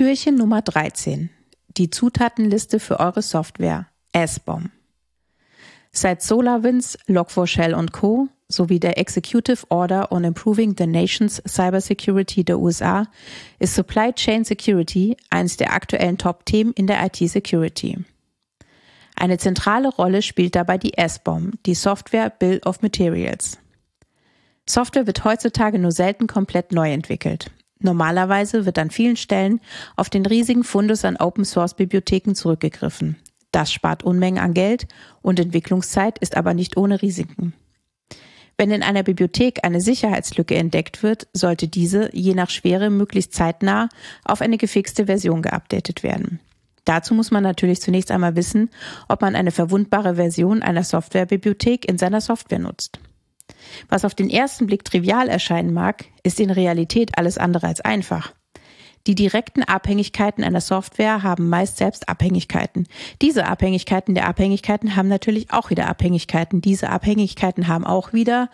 Türchen Nummer 13. Die Zutatenliste für eure Software. S-Bomb. Seit SolarWinds, Log4Shell und Co. sowie der Executive Order on Improving the Nation's Cybersecurity der USA ist Supply Chain Security eines der aktuellen Top-Themen in der IT-Security. Eine zentrale Rolle spielt dabei die S-Bomb, die Software Bill of Materials. Software wird heutzutage nur selten komplett neu entwickelt. Normalerweise wird an vielen Stellen auf den riesigen Fundus an Open-Source-Bibliotheken zurückgegriffen. Das spart Unmengen an Geld und Entwicklungszeit ist aber nicht ohne Risiken. Wenn in einer Bibliothek eine Sicherheitslücke entdeckt wird, sollte diese je nach Schwere möglichst zeitnah auf eine gefixte Version geupdatet werden. Dazu muss man natürlich zunächst einmal wissen, ob man eine verwundbare Version einer Softwarebibliothek in seiner Software nutzt. Was auf den ersten Blick trivial erscheinen mag, ist in Realität alles andere als einfach. Die direkten Abhängigkeiten einer Software haben meist selbst Abhängigkeiten. Diese Abhängigkeiten der Abhängigkeiten haben natürlich auch wieder Abhängigkeiten. Diese Abhängigkeiten haben auch wieder,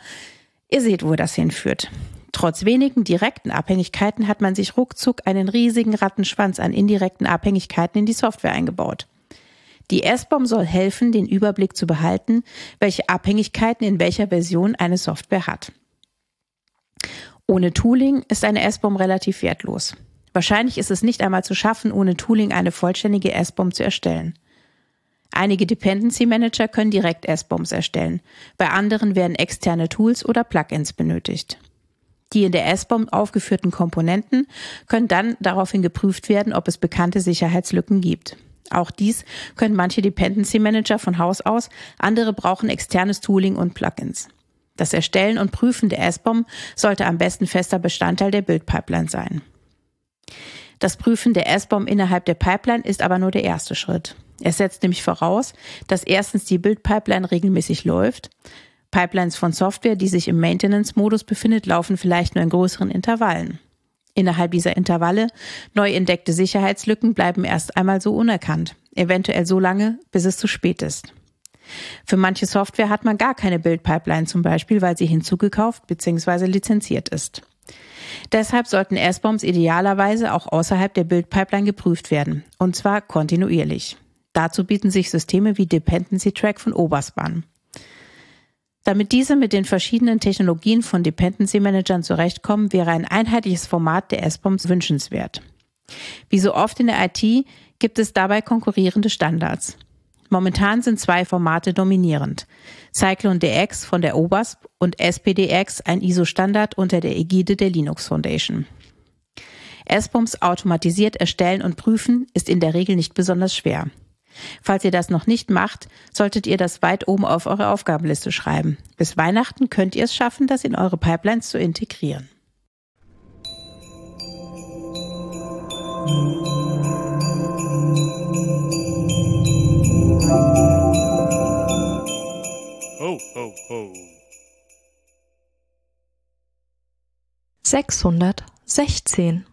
ihr seht, wo das hinführt. Trotz wenigen direkten Abhängigkeiten hat man sich ruckzuck einen riesigen Rattenschwanz an indirekten Abhängigkeiten in die Software eingebaut. Die S-Bomb soll helfen, den Überblick zu behalten, welche Abhängigkeiten in welcher Version eine Software hat. Ohne Tooling ist eine S-Bomb relativ wertlos. Wahrscheinlich ist es nicht einmal zu schaffen, ohne Tooling eine vollständige S-Bomb zu erstellen. Einige Dependency Manager können direkt S-Bombs erstellen. Bei anderen werden externe Tools oder Plugins benötigt. Die in der S-Bomb aufgeführten Komponenten können dann daraufhin geprüft werden, ob es bekannte Sicherheitslücken gibt. Auch dies können manche Dependency Manager von Haus aus, andere brauchen externes Tooling und Plugins. Das Erstellen und Prüfen der S-Bomb sollte am besten fester Bestandteil der Build-Pipeline sein. Das Prüfen der S-Bomb innerhalb der Pipeline ist aber nur der erste Schritt. Es setzt nämlich voraus, dass erstens die Build-Pipeline regelmäßig läuft. Pipelines von Software, die sich im Maintenance-Modus befindet, laufen vielleicht nur in größeren Intervallen. Innerhalb dieser Intervalle neu entdeckte Sicherheitslücken bleiben erst einmal so unerkannt, eventuell so lange, bis es zu spät ist. Für manche Software hat man gar keine Build-Pipeline zum Beispiel, weil sie hinzugekauft bzw. lizenziert ist. Deshalb sollten S-Bombs idealerweise auch außerhalb der Build-Pipeline geprüft werden, und zwar kontinuierlich. Dazu bieten sich Systeme wie Dependency Track von Oberst an. Damit diese mit den verschiedenen Technologien von Dependency Managern zurechtkommen, wäre ein einheitliches Format der S-Bombs wünschenswert. Wie so oft in der IT gibt es dabei konkurrierende Standards. Momentan sind zwei Formate dominierend. Cyclone DX von der OWASP und SPDX, ein ISO-Standard unter der Ägide der Linux Foundation. S-Bombs automatisiert erstellen und prüfen ist in der Regel nicht besonders schwer. Falls ihr das noch nicht macht, solltet ihr das weit oben auf eure Aufgabenliste schreiben. Bis Weihnachten könnt ihr es schaffen, das in eure Pipelines zu integrieren. Ho, ho, ho. 616